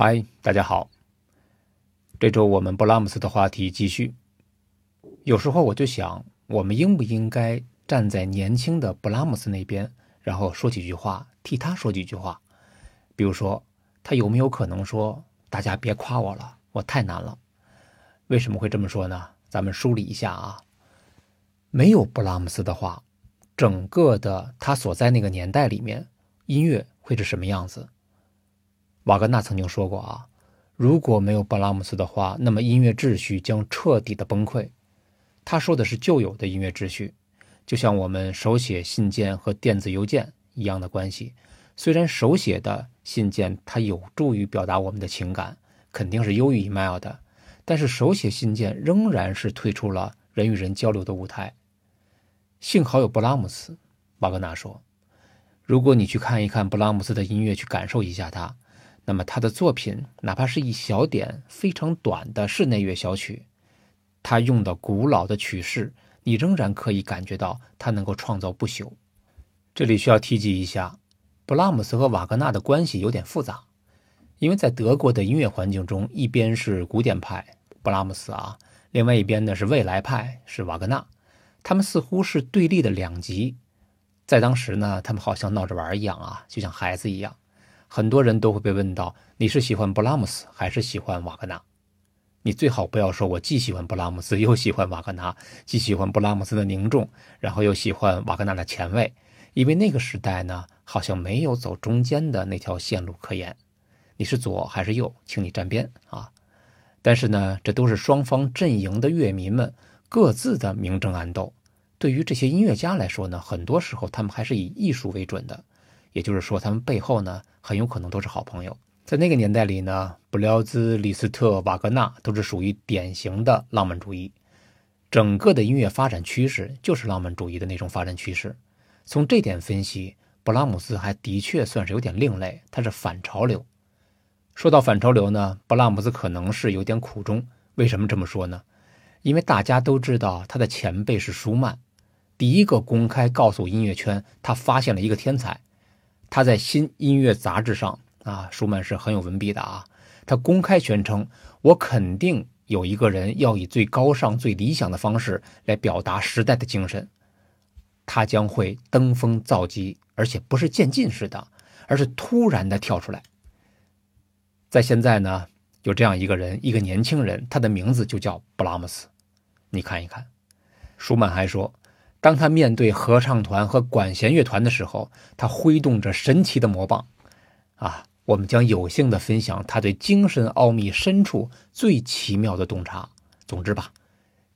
嗨，大家好。这周我们布拉姆斯的话题继续。有时候我就想，我们应不应该站在年轻的布拉姆斯那边，然后说几句话，替他说几句话？比如说，他有没有可能说：“大家别夸我了，我太难了。”为什么会这么说呢？咱们梳理一下啊。没有布拉姆斯的话，整个的他所在那个年代里面，音乐会是什么样子？瓦格纳曾经说过啊，如果没有布拉姆斯的话，那么音乐秩序将彻底的崩溃。他说的是旧有的音乐秩序，就像我们手写信件和电子邮件一样的关系。虽然手写的信件它有助于表达我们的情感，肯定是优于 email 的，但是手写信件仍然是退出了人与人交流的舞台。幸好有布拉姆斯，瓦格纳说。如果你去看一看布拉姆斯的音乐，去感受一下他。那么他的作品，哪怕是一小点非常短的室内乐小曲，他用的古老的曲式，你仍然可以感觉到他能够创造不朽。这里需要提及一下，布拉姆斯和瓦格纳的关系有点复杂，因为在德国的音乐环境中，一边是古典派布拉姆斯啊，另外一边呢是未来派是瓦格纳，他们似乎是对立的两极，在当时呢，他们好像闹着玩一样啊，就像孩子一样。很多人都会被问到：你是喜欢布拉姆斯还是喜欢瓦格纳？你最好不要说我既喜欢布拉姆斯又喜欢瓦格纳，既喜欢布拉姆斯的凝重，然后又喜欢瓦格纳的前卫，因为那个时代呢，好像没有走中间的那条线路可言。你是左还是右，请你站边啊！但是呢，这都是双方阵营的乐迷们各自的明争暗斗。对于这些音乐家来说呢，很多时候他们还是以艺术为准的。也就是说，他们背后呢很有可能都是好朋友。在那个年代里呢，布辽兹、李斯特、瓦格纳都是属于典型的浪漫主义，整个的音乐发展趋势就是浪漫主义的那种发展趋势。从这点分析，布拉姆斯还的确算是有点另类，他是反潮流。说到反潮流呢，布拉姆斯可能是有点苦衷。为什么这么说呢？因为大家都知道他的前辈是舒曼，第一个公开告诉音乐圈他发现了一个天才。他在《新音乐杂志》上啊，舒曼是很有文笔的啊。他公开宣称：“我肯定有一个人要以最高尚、最理想的方式来表达时代的精神，他将会登峰造极，而且不是渐进式的，而是突然的跳出来。”在现在呢，有这样一个人，一个年轻人，他的名字就叫布拉姆斯。你看一看，舒曼还说。当他面对合唱团和管弦乐团的时候，他挥动着神奇的魔棒，啊，我们将有幸的分享他对精神奥秘深处最奇妙的洞察。总之吧，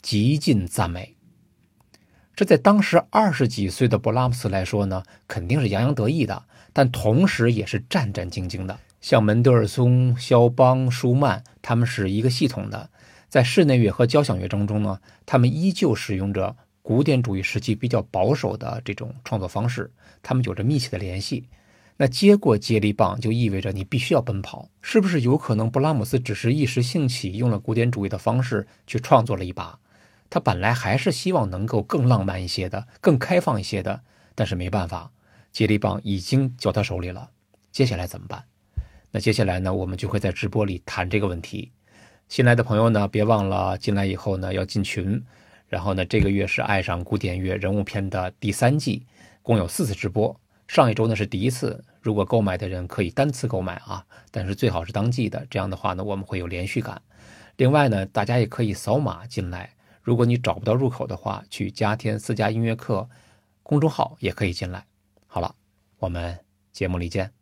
极尽赞美。这在当时二十几岁的布拉姆斯来说呢，肯定是洋洋得意的，但同时也是战战兢兢的。像门德尔松、肖邦、舒曼，他们是一个系统的，在室内乐和交响乐当中呢，他们依旧使用着。古典主义时期比较保守的这种创作方式，他们有着密切的联系。那接过接力棒就意味着你必须要奔跑，是不是有可能布拉姆斯只是一时兴起，用了古典主义的方式去创作了一把？他本来还是希望能够更浪漫一些的，更开放一些的，但是没办法，接力棒已经交他手里了。接下来怎么办？那接下来呢？我们就会在直播里谈这个问题。新来的朋友呢，别忘了进来以后呢要进群。然后呢，这个月是《爱上古典乐人物篇》的第三季，共有四次直播。上一周呢是第一次，如果购买的人可以单次购买啊，但是最好是当季的，这样的话呢，我们会有连续感。另外呢，大家也可以扫码进来，如果你找不到入口的话，去加添私家音乐课公众号也可以进来。好了，我们节目里见。